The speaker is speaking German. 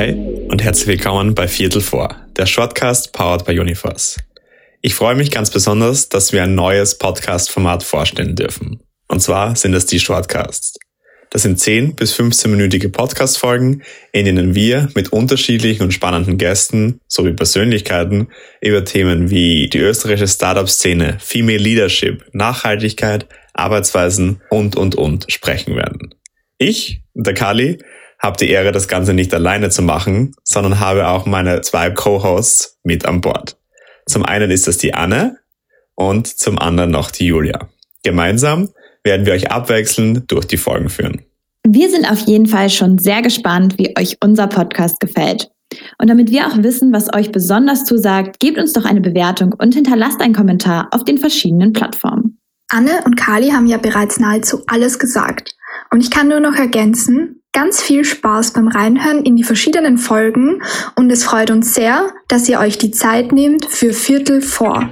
Herzlich willkommen bei Viertel vor, der Shortcast powered by Uniforce. Ich freue mich ganz besonders, dass wir ein neues Podcast-Format vorstellen dürfen. Und zwar sind es die Shortcasts. Das sind 10 bis 15-minütige Podcast-Folgen, in denen wir mit unterschiedlichen und spannenden Gästen sowie Persönlichkeiten über Themen wie die österreichische Startup-Szene, Female Leadership, Nachhaltigkeit, Arbeitsweisen und, und, und sprechen werden. Ich, der Kali, habe die Ehre, das Ganze nicht alleine zu machen, sondern habe auch meine zwei Co-Hosts mit an Bord. Zum einen ist das die Anne und zum anderen noch die Julia. Gemeinsam werden wir euch abwechselnd durch die Folgen führen. Wir sind auf jeden Fall schon sehr gespannt, wie euch unser Podcast gefällt. Und damit wir auch wissen, was euch besonders zusagt, gebt uns doch eine Bewertung und hinterlasst einen Kommentar auf den verschiedenen Plattformen. Anne und Kali haben ja bereits nahezu alles gesagt. Und ich kann nur noch ergänzen, ganz viel Spaß beim Reinhören in die verschiedenen Folgen und es freut uns sehr, dass ihr euch die Zeit nehmt für Viertel vor.